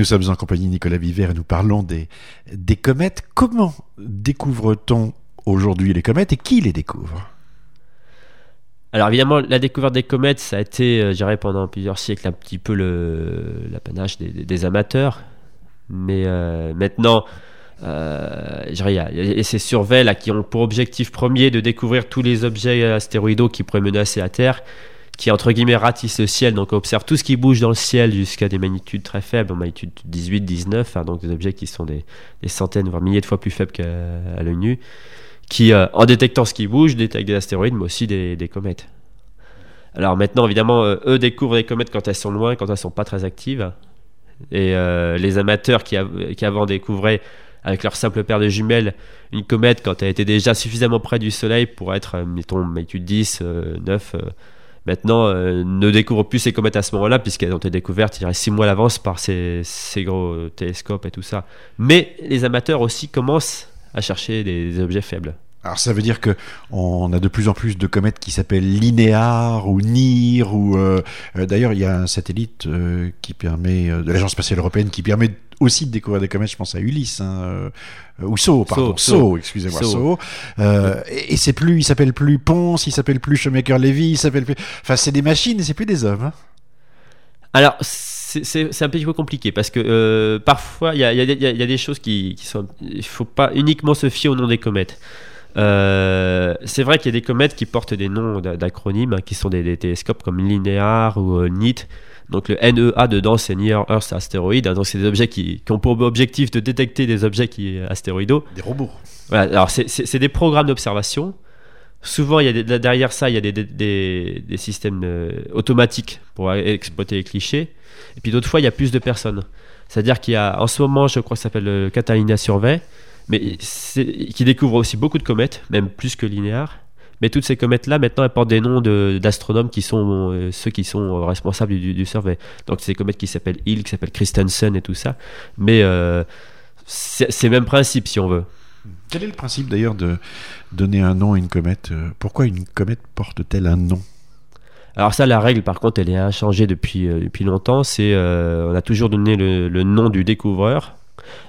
Nous sommes en compagnie de Nicolas Viver et nous parlons des, comètes. Comment découvre-t-on aujourd'hui les comètes et qui les découvre? Alors évidemment, la découverte des comètes, ça a été, euh, je dirais, pendant plusieurs siècles un petit peu l'apanage des, des, amateurs. Mais euh, maintenant, euh, il y a, ces surveilles là, qui ont pour objectif premier de découvrir tous les objets astéroïdaux qui pourraient menacer la Terre qui entre guillemets ratisse le ciel, donc observe tout ce qui bouge dans le ciel jusqu'à des magnitudes très faibles, en magnitude 18, 19, hein, donc des objets qui sont des, centaines voire milliers de fois plus faibles qu'à l'œil nu, qui euh, en détectant ce qui bouge détectent des astéroïdes mais aussi des, comètes. Alors maintenant évidemment euh, eux découvrent les comètes quand elles sont loin, quand elles sont pas très actives, et euh, les amateurs qui, qui avant découvraient avec leur simple paire de jumelles une comète quand elle était déjà suffisamment près du Soleil pour être, mettons, magnitude 10, 9, maintenant euh, ne découvrent plus ces comètes à ce moment-là, puisqu'elles ont été découvertes il y a six mois à l'avance par ces, gros télescopes et tout ça. Mais les amateurs aussi commencent à chercher des, objets faibles. Alors ça veut dire que on a de plus en plus de comètes qui s'appellent Linéar ou NIR ou euh, euh, d'ailleurs il y a un satellite qui permet de l'agence spatiale européenne qui permet aussi de découvrir des comètes, je pense à Ulysse, hein, euh, ou So, pardon, So, excusez-moi, So. Euh, et, c'est plus, il s'appelle plus Ponce, il s'appelle plus Shoemaker-Levy, il s'appelle plus, enfin c'est des machines et c'est plus des hommes. Hein. Alors c'est un petit peu compliqué parce que euh, parfois il y a, y, a, y a, des choses qui, qui sont, il faut pas uniquement se fier au nom des comètes. C'est vrai qu'il y a des comètes qui portent des noms d'acronymes, hein, qui sont des, télescopes comme Linear ou NIT, donc le NEA dedans, c'est Near Earth Asteroid. Hein, donc c'est des objets qui, ont pour objectif de détecter des objets qui astéroïdaux. Des robots. Voilà, alors c'est des programmes d'observation. Souvent, il y a derrière ça, il y a des, des, des systèmes euh, automatiques pour exploiter les clichés. Et puis d'autres fois, il y a plus de personnes. C'est-à-dire qu'il y a, en ce moment, je crois que ça s'appelle le Catalina Survey, mais qui découvre aussi beaucoup de comètes, même plus que linéaire. Mais toutes ces comètes-là, maintenant, elles portent des noms d'astronomes qui sont euh, ceux qui sont responsables du, du, survey. Donc, c'est des comètes qui s'appellent Hill, qui s'appellent Christensen et tout ça. Mais euh, c'est le même principe, si on veut. Quel est le principe d'ailleurs de donner un nom à une comète euh, Pourquoi une comète porte-t-elle un nom? Alors ça, la règle, par contre, elle est inchangée depuis, depuis longtemps. C'est on a toujours donné le, le, nom du découvreur.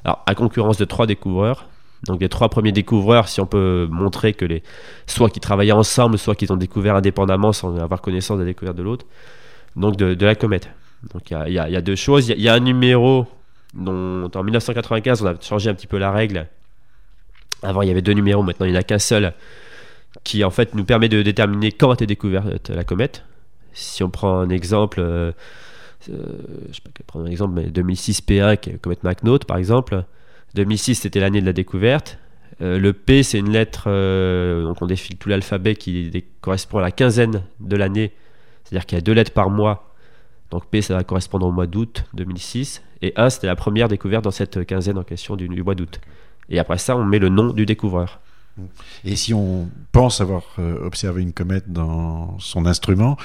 Alors à concurrence de trois découvreurs. Donc les trois premiers découvreurs, si on peut montrer que les soit qu'ils travaillaient ensemble, soit qu'ils ont découvert indépendamment sans avoir connaissance de la découverte de l'autre, donc de, la comète. Donc il y, a, deux choses. Il y, a un numéro dont en 1995 on a changé un petit peu la règle. Avant il y avait deux numéros, maintenant il n'y en a qu'un seul, qui en fait nous permet de déterminer quand a été découverte la comète. Si on prend un exemple, euh, euh, je sais pas prendre un exemple, mais 2006 P1 qui est la comète McNaught par exemple 2006, c'était l'année de la découverte. Euh, le P, c'est une lettre, euh, donc on défile tout l'alphabet qui correspond à la quinzaine de l'année, c'est-à-dire qu'il y a deux lettres par mois. Donc P, ça va correspondre au mois d'août 2006. Et 1, c'était la première découverte dans cette quinzaine en question du, mois d'août. Et après ça, on met le nom du découvreur. Et si on pense avoir euh, observé une comète dans son instrument,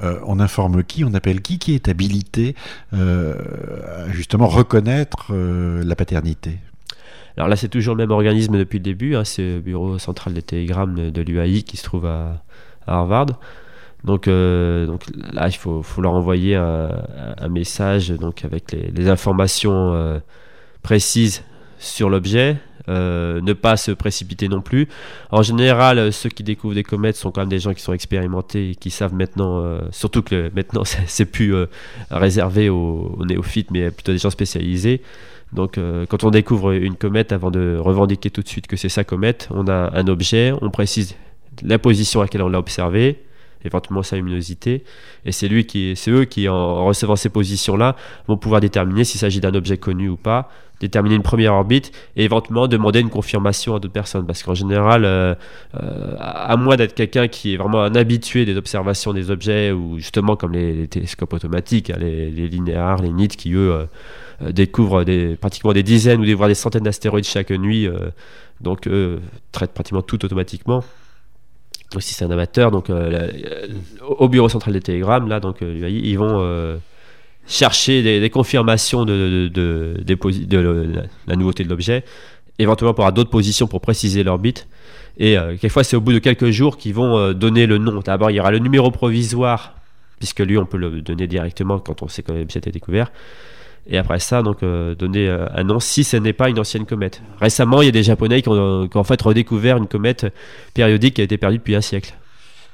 on informe qui, on appelle qui, qui est habilité à justement reconnaître la paternité? Alors là, c'est toujours le même organisme depuis le début. Hein, c'est le bureau central des télégrammes de l'UAI qui se trouve à, Harvard. Donc, euh, donc là, il faut, leur envoyer un, message avec les, informations euh, précises sur l'objet. Euh, ne pas se précipiter non plus. En général, ceux qui découvrent des comètes sont quand même des gens qui sont expérimentés et qui savent maintenant, surtout que maintenant c'est plus réservé aux, néophytes, mais plutôt des gens spécialisés. Donc euh, quand on découvre une comète, avant de revendiquer tout de suite que c'est sa comète, on a un objet, on précise la position à laquelle on l'a observé, éventuellement sa luminosité, et c'est lui qui, c'est eux qui, en recevant ces positions-là, vont pouvoir déterminer s'il s'agit d'un objet connu ou pas, déterminer une première orbite et éventuellement demander une confirmation à d'autres personnes. Parce qu'en général, euh, euh, à moins d'être quelqu'un qui est vraiment un habitué des observations des objets, ou justement comme les, télescopes automatiques, hein, les, linéaires, les NIT, qui eux euh, découvrent pratiquement des dizaines ou des, des centaines d'astéroïdes chaque nuit, donc traitent pratiquement tout automatiquement. Aussi c'est un amateur, donc euh, au bureau central des télégrammes, là, donc ils vont chercher des, confirmations de, la, nouveauté de l'objet, éventuellement pour d'autres positions pour préciser l'orbite. Et quelquefois, c'est au bout de quelques jours qu'ils vont donner le nom. D'abord, il y aura le numéro provisoire, puisque lui, on peut le donner directement quand on sait que l'objet est découvert. Et après ça, donc euh, donner euh, un nom si ce n'est pas une ancienne comète. Récemment, il y a des Japonais qui ont, qui ont en fait redécouvert une comète périodique qui a été perdue depuis un siècle.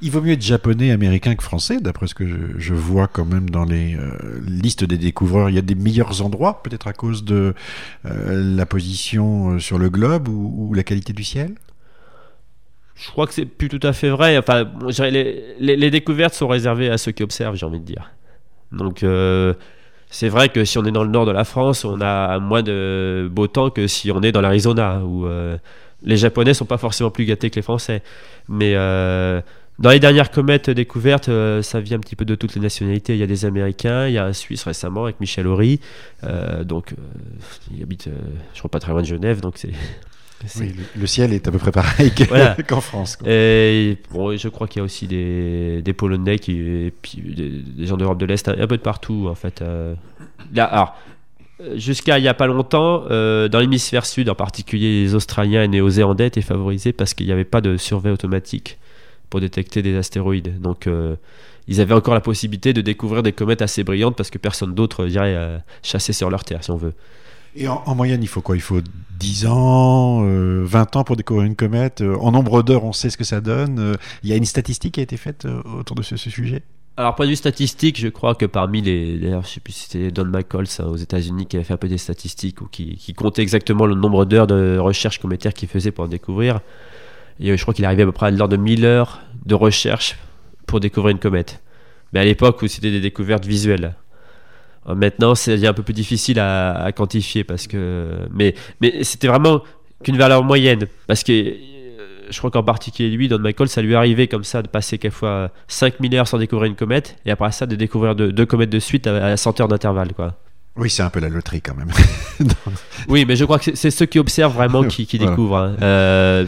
Il vaut mieux être japonais, américain que français, d'après ce que je, je, vois quand même dans les euh, listes des découvreurs. Il y a des meilleurs endroits, peut-être à cause de euh, la position euh, sur le globe ou, ou, la qualité du ciel? Je crois que c'est plus tout à fait vrai. Enfin, bon, les, les, les, découvertes sont réservées à ceux qui observent, j'ai envie de dire. Donc, euh, c'est vrai que si on est dans le nord de la France, on a moins de beau temps que si on est dans l'Arizona, où les Japonais sont pas forcément plus gâtés que les Français. Mais dans les dernières comètes découvertes, euh, ça vient un petit peu de toutes les nationalités. Il y a des Américains, il y a un Suisse récemment avec Michel Horry. Euh, donc, euh, il habite, je crois, pas très loin de Genève. Donc, c'est. Oui, le, le, ciel est à peu près pareil qu'en voilà. qu France. Quoi. Et bon, je crois qu'il y a aussi des, des Polonais, qui, et puis des, des gens d'Europe de l'Est, un, un, peu de partout en fait. là, alors, jusqu'à il n'y a pas longtemps, euh, dans l'hémisphère sud en particulier, les Australiens et Néo-Zélandais étaient favorisés parce qu'il n'y avait pas de survey automatique pour détecter des astéroïdes. Donc euh, ils avaient encore la possibilité de découvrir des comètes assez brillantes parce que personne d'autre irait euh, chasser sur leur terre, si on veut. Et en, en, moyenne, il faut quoi? Il faut 10 ans, euh, 20 ans pour découvrir une comète. Euh, en nombre d'heures, on sait ce que ça donne. Euh, il y a une statistique qui a été faite euh, autour de ce, sujet? Alors, point de vue statistique, je crois que parmi les. D'ailleurs, je sais plus si c'était Don McCall aux États-Unis qui avait fait un peu des statistiques ou qui, qui comptait exactement le nombre d'heures de recherche cométaire qu'il faisait pour en découvrir. Et je crois qu'il arrivait à peu près à l'ordre de 1000 heures de recherche pour découvrir une comète. Mais à l'époque où c'était des découvertes visuelles. Maintenant, c'est un peu plus difficile à, à, quantifier parce que. Mais, mais c'était vraiment qu'une valeur moyenne. Parce que je crois qu'en particulier lui, Don Michael, ça lui arrivait comme ça de passer quelquefois 5000 heures sans découvrir une comète et après ça de découvrir deux, deux comètes de suite à, à 100 heures d'intervalle. quoi. Oui, c'est un peu la loterie quand même. oui, mais je crois que c'est ceux qui observent vraiment qui, qui voilà. découvrent. Hein. Euh,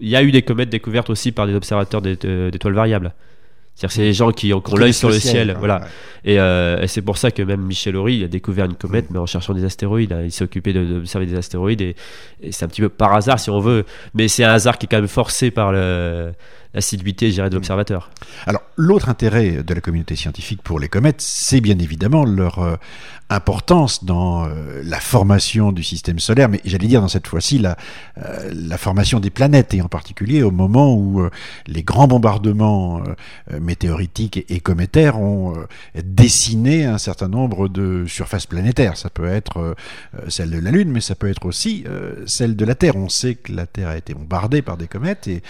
il y a eu des comètes découvertes aussi par des observateurs d'étoiles variables. C'est-à-dire c'est les gens qui ont, qui ont l'œil sur le ciel, ciel voilà. Ouais. Et, euh, et c'est pour ça que même Michel Horry il a découvert une comète, mais en cherchant des astéroïdes. Hein. Il s'est occupé d'observer de, des astéroïdes et, et c'est un petit peu par hasard si on veut, mais c'est un hasard qui est quand même forcé par le l'assiduité, je dirais, de l'observateur. Alors, l'autre intérêt de la communauté scientifique pour les comètes, c'est bien évidemment leur euh, importance dans euh, la formation du système solaire, mais j'allais dire dans cette fois-ci la, euh, la formation des planètes, et en particulier au moment où les grands bombardements météoritiques et, et, cométaires ont dessiné un certain nombre de surfaces planétaires. Ça peut être celle de la Lune, mais ça peut être aussi celle de la Terre. On sait que la Terre a été bombardée par des comètes, et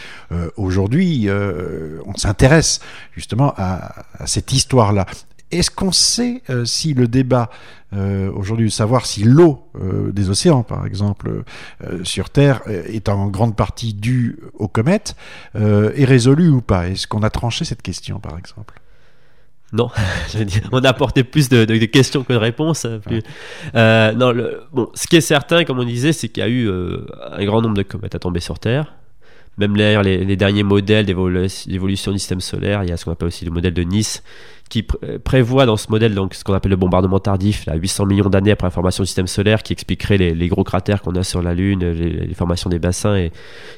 aujourd'hui, euh, on s'intéresse justement à, cette histoire-là. Est-ce qu'on sait euh, si le débat euh, aujourd'hui de savoir si l'eau euh, des océans, par exemple, sur Terre, est en grande partie due aux comètes, est résolu ou pas? Est-ce qu'on a tranché cette question, par exemple? Non, on a apporté plus de, questions que de réponses. Non, ce qui est certain, comme on disait, c'est qu'il y a eu un grand nombre de comètes à tomber sur Terre même les, les, derniers modèles d'évolution du système solaire, il y a ce qu'on appelle aussi le modèle de Nice, qui pr prévoit dans ce modèle donc ce qu'on appelle le bombardement tardif, là, 800 millions d'années après la formation du système solaire, qui expliquerait les, gros cratères qu'on a sur la Lune, les, les, formations des bassins, et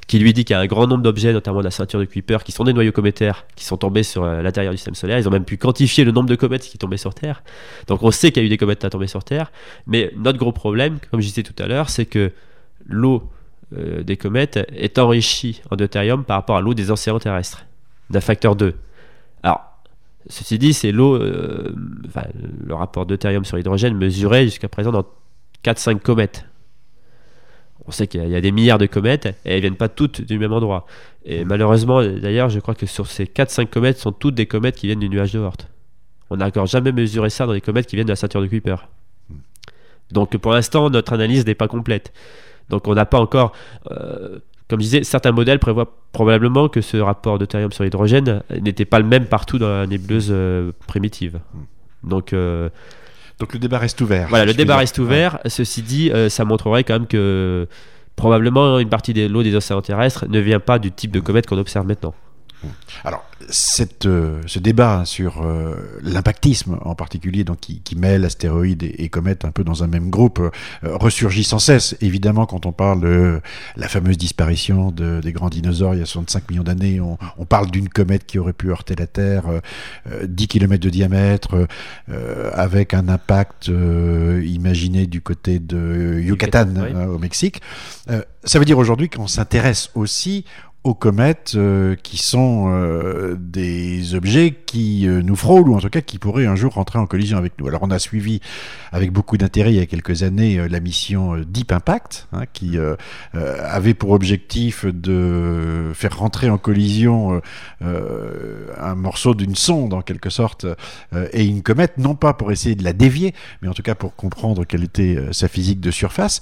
qui lui dit qu'il y a un grand nombre d'objets, notamment de la ceinture de Kuiper, qui sont des noyaux cométaires, qui sont tombés sur euh, l'intérieur du système solaire. Ils ont même pu quantifier le nombre de comètes qui tombaient sur Terre. Donc on sait qu'il y a eu des comètes à tomber sur Terre, mais notre gros problème, comme je disais tout à l'heure, c'est que l'eau euh, des comètes est enrichi en deutérium par rapport à l'eau des océans terrestres, d'un facteur 2. Alors, ceci dit, c'est l'eau, euh, enfin, le rapport deutérium sur hydrogène mesuré jusqu'à présent dans 4-5 comètes. On sait qu'il y, y, a des milliards de comètes et elles viennent pas toutes du même endroit. Et malheureusement, d'ailleurs, je crois que sur ces 4-5 comètes, sont toutes des comètes qui viennent du nuage de Oort. On n'a encore jamais mesuré ça dans les comètes qui viennent de la ceinture de Kuiper. Donc pour l'instant, notre analyse n'est pas complète. Donc on n'a pas encore, euh, comme je disais, certains modèles prévoient probablement que ce rapport deutérium sur hydrogène n'était pas le même partout dans la nébuleuse euh, primitive. Hmm. Donc euh, donc le débat reste ouvert. Voilà, le débat reste ouvert. Ouais. Ceci dit, ça montrerait quand même que probablement une partie de l'eau des océans terrestres ne vient pas du type de comète qu'on observe maintenant. Alors, cette, euh, ce débat sur euh, l'impactisme en particulier, donc qui, qui mêle astéroïdes et, et, comètes un peu dans un même groupe, euh, ressurgit sans cesse. Évidemment, quand on parle de la fameuse disparition de, des grands dinosaures il y a 65 millions d'années, on, on, parle d'une comète qui aurait pu heurter la Terre, 10 km de diamètre, avec un impact imaginé du côté de Yucatan, oui. hein, au Mexique. ça veut dire aujourd'hui qu'on s'intéresse aussi aux comètes euh, qui sont euh, des objets qui euh, nous frôlent ou en tout cas qui pourraient un jour rentrer en collision avec nous. Alors on a suivi avec beaucoup d'intérêt il y a quelques années la mission Deep Impact hein, qui avait pour objectif de faire rentrer en collision un morceau d'une sonde en quelque sorte et une comète, non pas pour essayer de la dévier, mais en tout cas pour comprendre quelle était sa physique de surface.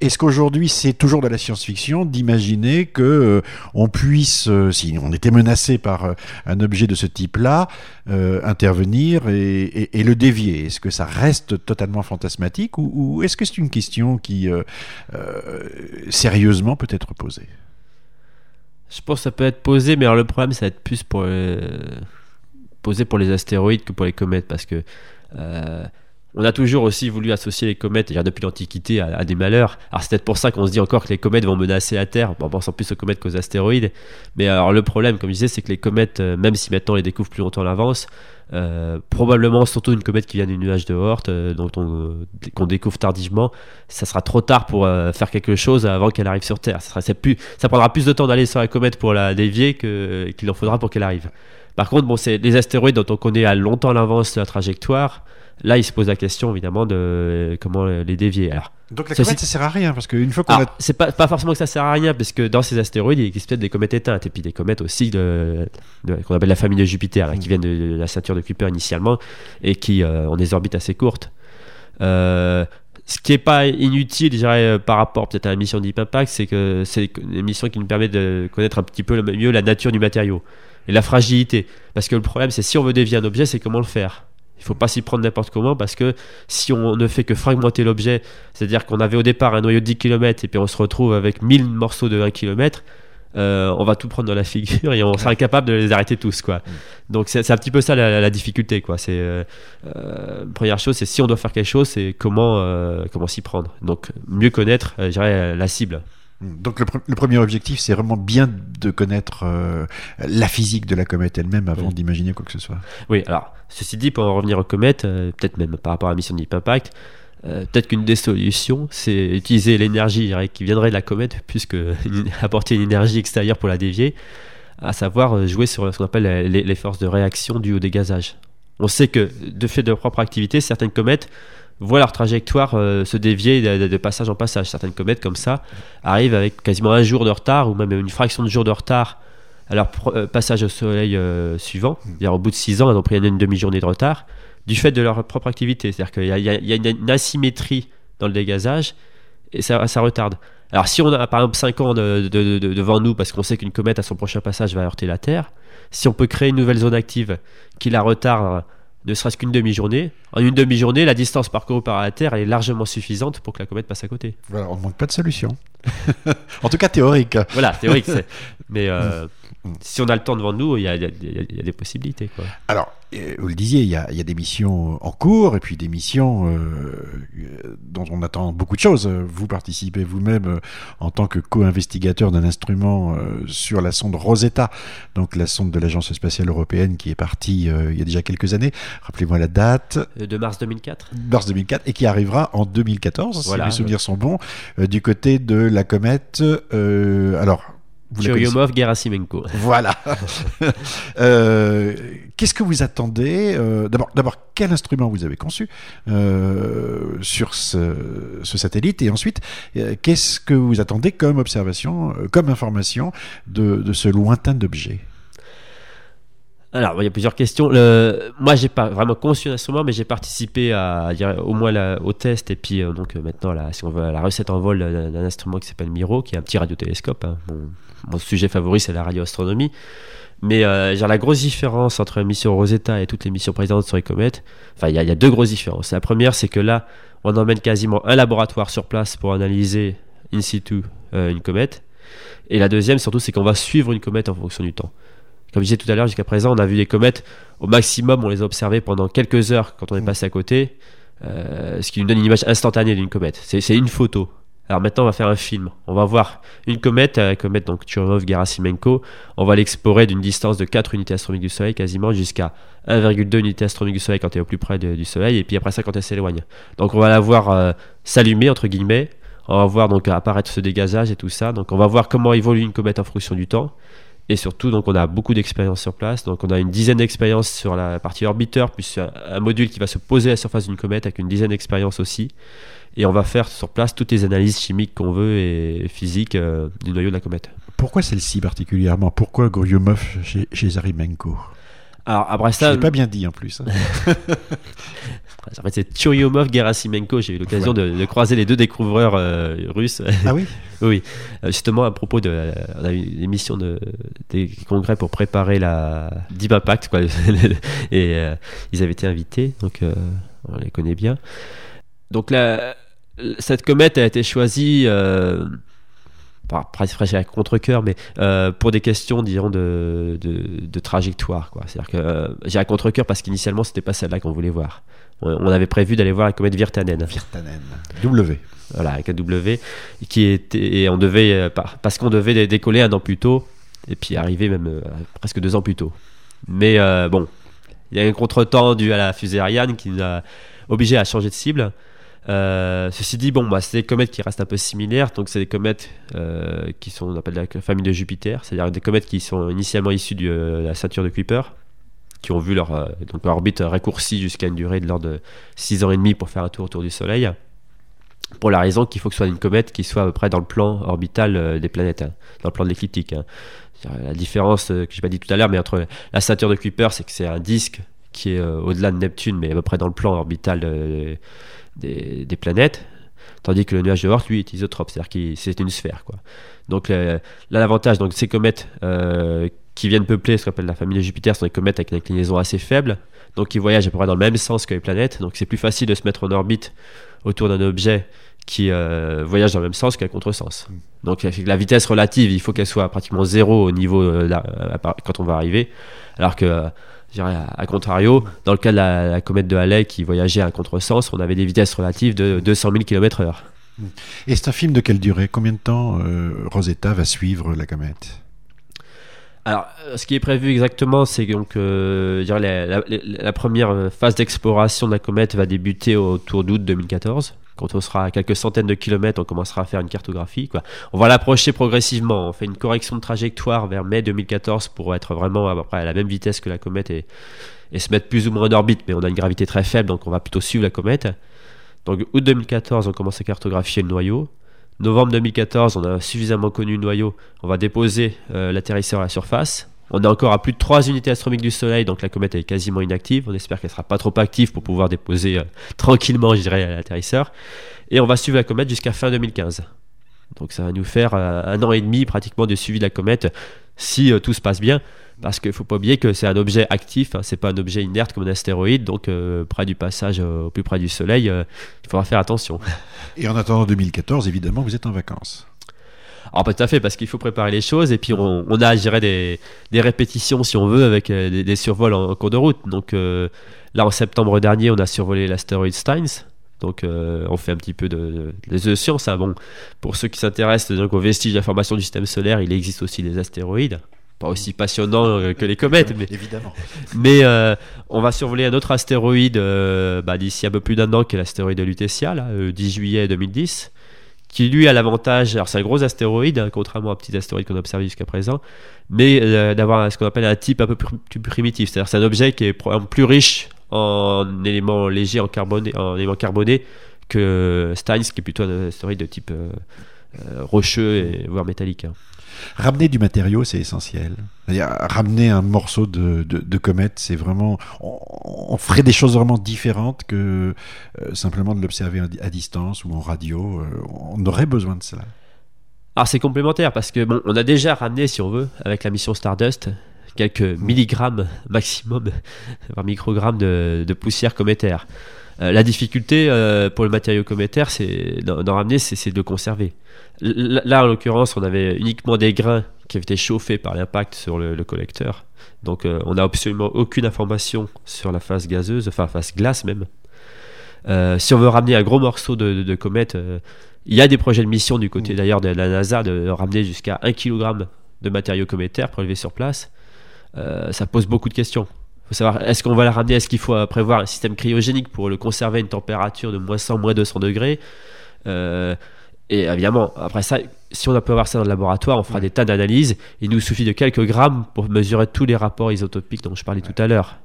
Est-ce qu'aujourd'hui c'est toujours de la science-fiction d'imaginer que on puisse, euh, si on était menacé par euh, un objet de ce type-là, euh, intervenir et, le dévier. Est-ce que ça reste totalement fantasmatique ou, est-ce que c'est une question qui, sérieusement, peut être posée? Je pense que ça peut être posé, mais alors le problème, ça va être plus posé pour les astéroïdes que pour les comètes, parce que on a toujours aussi voulu associer les comètes, dire depuis l'Antiquité, à, des malheurs. Alors c'est peut-être pour ça qu'on se dit encore que les comètes vont menacer la Terre, en pensant plus aux comètes qu'aux astéroïdes. Mais alors le problème, comme je disais, c'est que les comètes, euh, même si maintenant on les découvre plus longtemps à l'avance, euh, probablement surtout une comète qui vient du nuage de Oort, euh, on, qu'on découvre tardivement, ça sera trop tard pour euh, faire quelque chose avant qu'elle arrive sur Terre. Ça, prendra plus de temps d'aller sur la comète pour la dévier que, qu'il en faudra pour qu'elle arrive. Par contre, bon, c'est les astéroïdes dont on connaît à longtemps l'avance la trajectoire. Là, il se pose la question évidemment de euh, comment les dévier. Alors, donc la comète, ça sert à rien parce qu'une fois qu'on a... c'est pas, pas forcément que ça sert à rien parce que dans ces astéroïdes, il existe peut-être des comètes éteintes et puis des comètes aussi de, de qu'on appelle la famille de Jupiter, là, mmh. qui viennent de, de, la ceinture de Kuiper initialement et qui euh, ont des orbites assez courtes. Euh, ce qui n'est pas inutile, je dirais, par rapport peut-être à la mission Deep Impact, c'est que c'est une mission qui nous permet de connaître un petit peu mieux la nature du matériau et la fragilité. Parce que le problème, c'est si on veut dévier un objet, c'est comment le faire. Il faut pas s'y prendre n'importe comment parce que si on ne fait que fragmenter l'objet, c'est-à-dire qu'on avait au départ un noyau de 10 km et puis on se retrouve avec 1000 morceaux de 1 km, euh, on va tout prendre dans la figure et on sera incapable de les arrêter tous quoi. Mm. Donc c'est un petit peu ça la, la difficulté quoi. C'est euh, euh, première chose, c'est si on doit faire quelque chose, c'est comment euh, comment s'y prendre. Donc mieux connaître, je dirais la cible. Donc le, pr le, premier objectif, c'est vraiment bien de connaître euh, la physique de la comète elle-même avant oui. d'imaginer quoi que ce soit. Oui, alors ceci dit, pour en revenir aux comètes, euh, peut-être même par rapport à la mission Deep Impact, euh, peut-être qu'une des solutions, c'est utiliser l'énergie qui viendrait de la comète, puisque apporter une énergie extérieure pour la dévier, à savoir jouer sur ce qu'on appelle les, les, forces de réaction dues au dégazage. On sait que de fait de leur propre activité, certaines comètes voient leur trajectoire euh, se dévier de, de, passage en passage. Certaines comètes comme ça arrivent avec quasiment un jour de retard ou même une fraction de jour de retard à leur euh, passage au soleil euh, suivant. -dire au bout de 6 ans, elles ont pris une demi-journée de retard du fait de leur propre activité. C'est-à-dire qu'il y, y, y, a une asymétrie dans le dégazage et ça, ça retarde. Alors si on a par exemple 5 ans de, de, de, devant nous parce qu'on sait qu'une comète à son prochain passage va heurter la Terre, si on peut créer une nouvelle zone active qui la retarde ne serait-ce qu'une demi-journée. En une demi-journée, la distance parcourue par la Terre est largement suffisante pour que la comète passe à côté. Voilà, on ne manque pas de solution. en tout cas, théorique. Voilà, théorique. Mais euh, si on a le temps devant nous, il y a, y a, y a des possibilités. Quoi. Alors, vous le disiez, il y, a, il y, a, des missions en cours et puis des missions euh, dont on attend beaucoup de choses. Vous participez vous-même euh, en tant que co-investigateur d'un instrument euh, sur la sonde Rosetta, donc la sonde de l'Agence spatiale européenne qui est partie euh, il y a déjà quelques années. Rappelez-moi la date. De mars 2004. Mars 2004 et qui arrivera en 2014, voilà, si mes souvenirs sont bons, du côté de la comète. alors, Churyumov, Gerasimenko. Voilà. euh, Qu'est-ce que vous attendez euh, D'abord, quel instrument vous avez conçu euh, sur ce, ce, satellite Et ensuite, qu'est-ce que vous attendez comme observation, comme information de, de ce lointain objet? Alors, il y a plusieurs questions. Le... Moi, j'ai pas vraiment conçu un instrument, mais j'ai participé au moins au test et puis euh, donc euh, maintenant, la, si on veut, la recette en vol d'un instrument qui s'appelle Miro, qui est un petit radiotélescope. Hein. Mon, sujet favori, c'est la radioastronomie. Mais euh, la grosse différence entre la mission Rosetta et toutes les missions précédentes sur les comètes, enfin, il y, a deux grosses différences. La première, c'est que là, on emmène quasiment un laboratoire sur place pour analyser in situ euh, une comète. Et la deuxième, surtout, c'est qu'on va suivre une comète en fonction du temps. Comme je disais tout à l'heure, jusqu'à présent, on a vu des comètes au maximum, on les a observées pendant quelques heures quand on est Mm. passé à côté, euh, ce qui nous donne une image instantanée d'une comète. C'est c'est une photo. Alors maintenant, on va faire un film. On va voir une comète, la comète donc Churyumov-Gerasimenko. On va l'explorer d'une distance de 4 unités astronomiques du Soleil, quasiment jusqu'à 1,2 unités astronomiques du Soleil quand elle est au plus près de- du Soleil, et puis après ça quand elle s'éloigne. Donc on va la voir euh, s'allumer entre guillemets. On va voir donc apparaître ce dégazage et tout ça. Donc on va voir comment évolue une comète en fonction du temps. Et surtout, donc, on a beaucoup d'expériences sur place. Donc, on a une dizaine d'expériences sur la partie orbiteur, plus un, un module qui va se poser à la surface d'une comète avec une dizaine d'expériences aussi. Et on va faire sur place toutes les analyses chimiques qu'on veut et physiques euh, du noyau de la comète. Pourquoi celle-ci particulièrement? Pourquoi Goryomov chez, chez Zarimenko? Alors, après Je ça, l'ai pas bien dit en plus. hein. en fait, c'est Churyumov, Gerasimenko. J'ai eu l'occasion de, de croiser les deux découvreurs euh, russes. ah oui Oui, euh, justement à propos de, euh, on a eu une émission de, des congrès pour préparer la Deep Impact, quoi, et euh, ils avaient été invités, donc on les connaît bien. Donc la, cette comète a été choisie, presque à contre-cœur, mais euh, pour des questions, dirons, de, de, de trajectoire, quoi. C'est-à-dire que euh, j'ai à contre-cœur parce qu'initialement c'était pas celle-là qu'on voulait voir. On, avait prévu d'aller voir la comète Virtanen Virtanen. W. voilà, avec un W, qui était, et on devait, euh, par- parce qu'on devait dé- décoller un an plus tôt, et puis arriver même euh, presque deux ans plus tôt. Mais euh, bon, il y a un contretemps dû à la fusée Ariane qui nous a obligé à changer de cible. Euh, ceci dit, bon, bah, c'est des comètes qui restent un peu similaires, donc c'est des comètes qui sont, on appelle la famille de Jupiter, c'est-à-dire des comètes qui sont initialement issues de la ceinture de Kuiper, qui ont vu leur, euh, donc leur orbite raccourcie jusqu'à une durée de l'ordre de 6 ans et demi pour faire un tour autour du Soleil pour la raison qu'il faut que ce soit une comète qui soit à peu près dans le plan orbital euh, des planètes, hein, dans le plan de l'écliptique. hein. La différence euh, que j'ai pas dit tout à l'heure, mais entre la ceinture de Kuiper, c'est que c'est un disque qui est au-delà de Neptune, mais à peu près dans le plan orbital de- des, planètes, tandis que le nuage de Oort, lui, est isotrope, c'est-à-dire que c'est une sphère. Quoi. Donc là, l'avantage, donc ces comètes qui viennent peupler ce qu'on appelle la famille de Jupiter sont des comètes avec une inclinaison assez faible, donc qui voyagent à peu près dans le même sens que les planètes, donc c'est plus facile de se mettre en orbite autour d'un objet qui euh, voyage dans le même sens qu'à contresens. Donc la- vitesse relative, il faut qu'elle soit pratiquement zéro au niveau euh, là, quand on va arriver, alors que euh, je dirais, à, contrario, dans le cas de la, la comète de Halley qui voyageait à contresens, on avait des vitesses relatives de 200 000 km/h. Et c'est un film de quelle durée? Combien de temps euh, Rosetta va suivre la comète? Alors, ce qui est prévu exactement, c'est donc euh, la, la- première euh, phase d'exploration de la comète va débuter autour d'août 2014. Quand on sera à quelques centaines de kilomètres, on commencera à faire une cartographie. Quoi. On va l'approcher progressivement. On fait une correction de trajectoire vers mai 2014 pour être vraiment à peu près à la même vitesse que la comète et se mettre plus ou moins en orbite. Mais on a une gravité très faible, donc on va plutôt suivre la comète. Donc août 2014, on commence à cartographier le noyau. Novembre 2014, on a suffisamment connu le noyau. On va déposer euh, l'atterrisseur à la surface. On est encore à plus de 3 unités astronomiques du Soleil, donc la comète est quasiment inactive. On espère qu'elle sera pas trop active pour pouvoir déposer euh, tranquillement, je dirais, l'atterrisseur. Et on va suivre la comète jusqu'à fin 2015. Donc ça va nous faire euh, un an et demi pratiquement de suivi de la comète si euh, tout se passe bien. Parce qu'il faut pas oublier que c'est un objet actif, hein, c'est pas un objet inerte comme un astéroïde, donc euh, près du passage euh, au plus près du Soleil, euh, il faudra faire attention. Et en attendant 2014, évidemment, vous êtes en vacances. Alors pas tout à fait, parce qu'il faut préparer les choses, et puis on, on a, je dirais, des, des répétitions, si on veut, avec des, des survols en, en cours de route. Donc là, en septembre dernier, on a survolé l'astéroïde Steins. Donc euh, on fait un petit peu de, de, des sciences. hein. Bon, pour ceux qui s'intéressent donc aux vestiges de la formation du système solaire, il existe aussi des astéroïdes. Pas aussi passionnants euh, que les comètes, mais Évidemment. mais euh, on va survoler un autre astéroïde euh, bah, d'ici un peu plus d'un an, qui est l'astéroïde de Lutetia, là, euh, 10 juillet 2010, qui lui a l'avantage, alors c'est un gros astéroïde, hein, contrairement aux petits astéroïdes qu'on a observés jusqu'à présent, mais d'avoir ce qu'on appelle un type un peu plus, plus primitif, c'est-à-dire c'est un objet qui est probablement plus riche en éléments légers, en, carboné, en éléments carbonés, que Steins, qui est plutôt un astéroïde de type euh, euh, rocheux et voire métallique. hein. Ramener du matériau, c'est essentiel. Ramener un morceau de, de, de comète, c'est vraiment. On, on ferait des choses vraiment différentes que euh, simplement de l'observer à, à distance ou en radio. Euh, on aurait besoin de cela. Alors c'est complémentaire parce que bon, on a déjà ramené, si on veut, avec la mission Stardust, quelques milligrammes maximum, voire microgrammes de, de poussière cométaire. Euh, la difficulté euh, pour le matériau cométaire, c'est d'en ramener, c'est de le conserver. L- Là, en l'occurrence, on avait uniquement des grains qui avaient été chauffés par l'impact sur le, le collecteur. Donc euh, on n'a absolument aucune information sur la phase gazeuse, enfin phase glace même. Si on veut ramener un gros morceau de, comète, il y a des projets de mission du côté mm. d'ailleurs de la NASA de ramener jusqu'à 1 kg de matériaux cométaires prélevé sur place. Ça pose beaucoup de questions. Faut savoir, est-ce qu'on va la ramener Est-ce qu'il faut prévoir un système cryogénique pour le conserver à une température de moins 100, moins 200 degrés? Et évidemment, après ça, si on peut avoir ça dans le laboratoire, on fera des tas d'analyses. Il nous suffit de quelques grammes pour mesurer tous les rapports isotopiques dont je parlais tout à l'heure.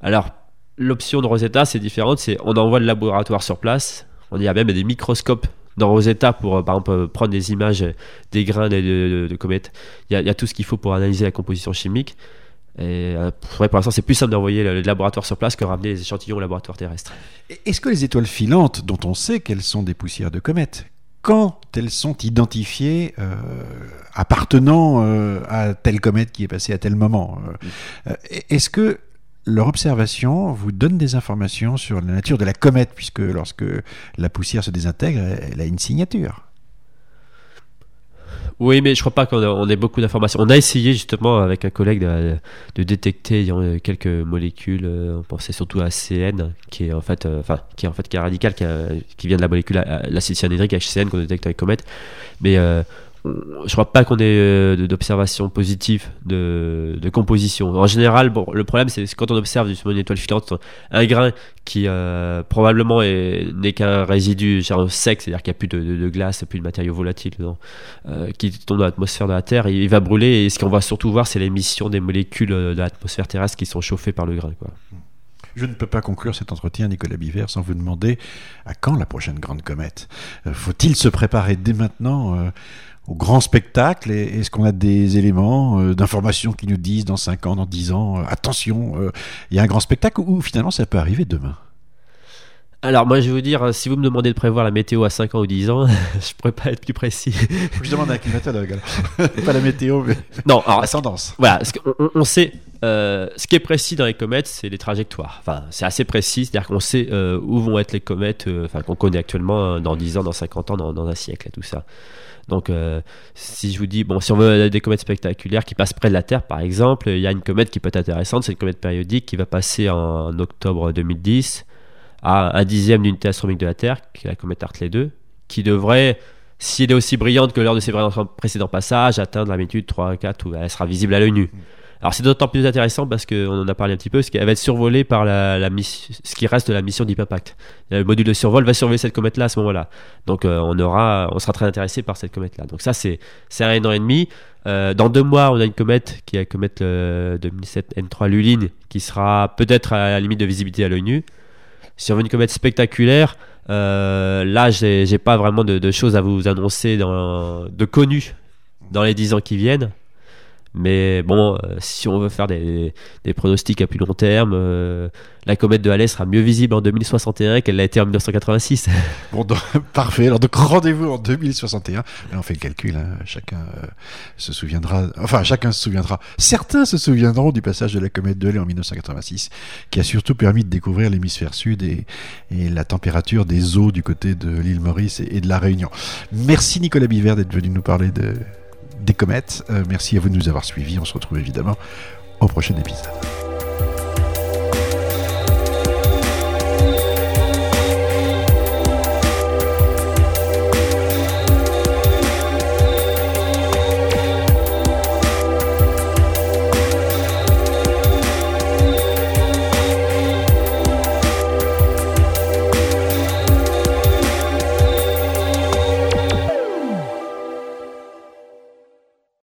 Alors, l'option de Rosetta, c'est différente. C'est on envoie le laboratoire sur place. On y a même des microscopes dans Rosetta pour, euh, par exemple, euh, prendre des images des grains de, comètes. Il y, a, tout ce qu'il faut pour analyser la composition chimique. Et euh, pour l'instant, c'est plus simple d'envoyer le, laboratoire sur place que ramener les échantillons au laboratoire terrestre. Est-ce que les étoiles filantes, dont on sait qu'elles sont des poussières de comètes, quand elles sont identifiées euh, appartenant euh, à telle comète qui est passée à tel moment. Euh, est-ce que leur observation vous donne des informations sur la nature de la comète, puisque lorsque la poussière se désintègre, elle a une signature oui, mais je crois pas qu'on ait beaucoup d'informations. On a essayé justement avec un collègue de, détecter quelques molécules. Euh, on pensait surtout à CN, qui est en fait, euh, enfin, qui est en fait qui est radical, qui, vient de la molécule l'acide cyanhydrique HCN qu'on détecte avec Comet. Mais euh, je crois pas qu'on ait euh, d'observation positive de, composition. En général, le problème c'est quand on observe une étoile filante, un grain qui euh, probablement n'est qu'un résidu sec, c'est-à-dire qu'il n'y a plus de, glace, plus de matériaux volatiles euh, qui tombe dans l'atmosphère de la Terre, il, va brûler et ce qu'on va surtout voir c'est l'émission des molécules de l'atmosphère terrestre qui sont chauffées par le grain. Je ne peux pas conclure cet entretien, Nicolas Biver, sans vous demander à quand la prochaine grande comète Faut-il se préparer dès maintenant au grand spectacle Est-ce qu'on a des éléments euh, d'information qui nous disent dans 5 ans, dans 10 ans, euh, attention, euh, il y a un grand spectacle ou finalement ça peut arriver demain? Alors moi je vais vous dire, si vous me demandez de prévoir la météo à 5 ans ou 10 ans, je pourrais pas être plus précis. je demande à un climatologue, pas la météo, mais non, alors, la tendance. Voilà, on, on, sait, ce qui est précis dans les comètes, c'est les trajectoires. Enfin, c'est assez précis, c'est-à-dire qu'on sait où vont être les comètes, enfin qu'on connaît actuellement dans 10 ans, dans 50 ans, dans, dans un siècle et tout ça. Donc, euh, si je vous dis, bon, si on veut des comètes spectaculaires qui passent près de la Terre, par exemple, il y a une comète qui peut être intéressante, c'est une comète périodique qui va passer en octobre 2010 à un dixième d'unité astronomique de la Terre, qui est la comète Hartley 2, qui devrait, si elle est aussi brillante que lors de ses précédents passages, atteindre la magnitude 3 4 où elle sera visible à l'œil nu. Alors c'est d'autant plus intéressant parce qu'on en a parlé un petit peu, parce qu'elle va être survolée par la, la ce qui reste de la mission Deep Impact. Le module de survol va survoler cette comète-là à ce moment-là. Donc euh, on sera très intéressé par cette comète-là. Donc ça c'est un an et demi. Euh, dans deux mois, on a une comète qui est la comète 2007 N3 Lulin, qui sera peut-être à la limite de visibilité à l'œil nu. Si on veut une comète spectaculaire, euh, là j'ai pas vraiment de, choses à vous annoncer de connues dans les dix ans qui viennent. Mais bon, euh, si on veut faire des, des, pronostics à plus long terme, euh, la comète de Halley sera mieux visible en 2061 qu'elle l'a été en 1986. Bon, parfait. Alors donc rendez-vous en 2061. on fait le calcul. Hein. Chacun euh, se souviendra. Enfin, chacun se souviendra. Certains se souviendront du passage de la comète de Halley en 1986, qui a surtout permis de découvrir l'hémisphère sud et, la température des eaux du côté de l'île Maurice et, et de la Réunion. Merci Nicolas Biver d'être venu nous parler de des comètes. Euh, merci à vous de nous avoir suivis. On se retrouve évidemment au prochain épisode.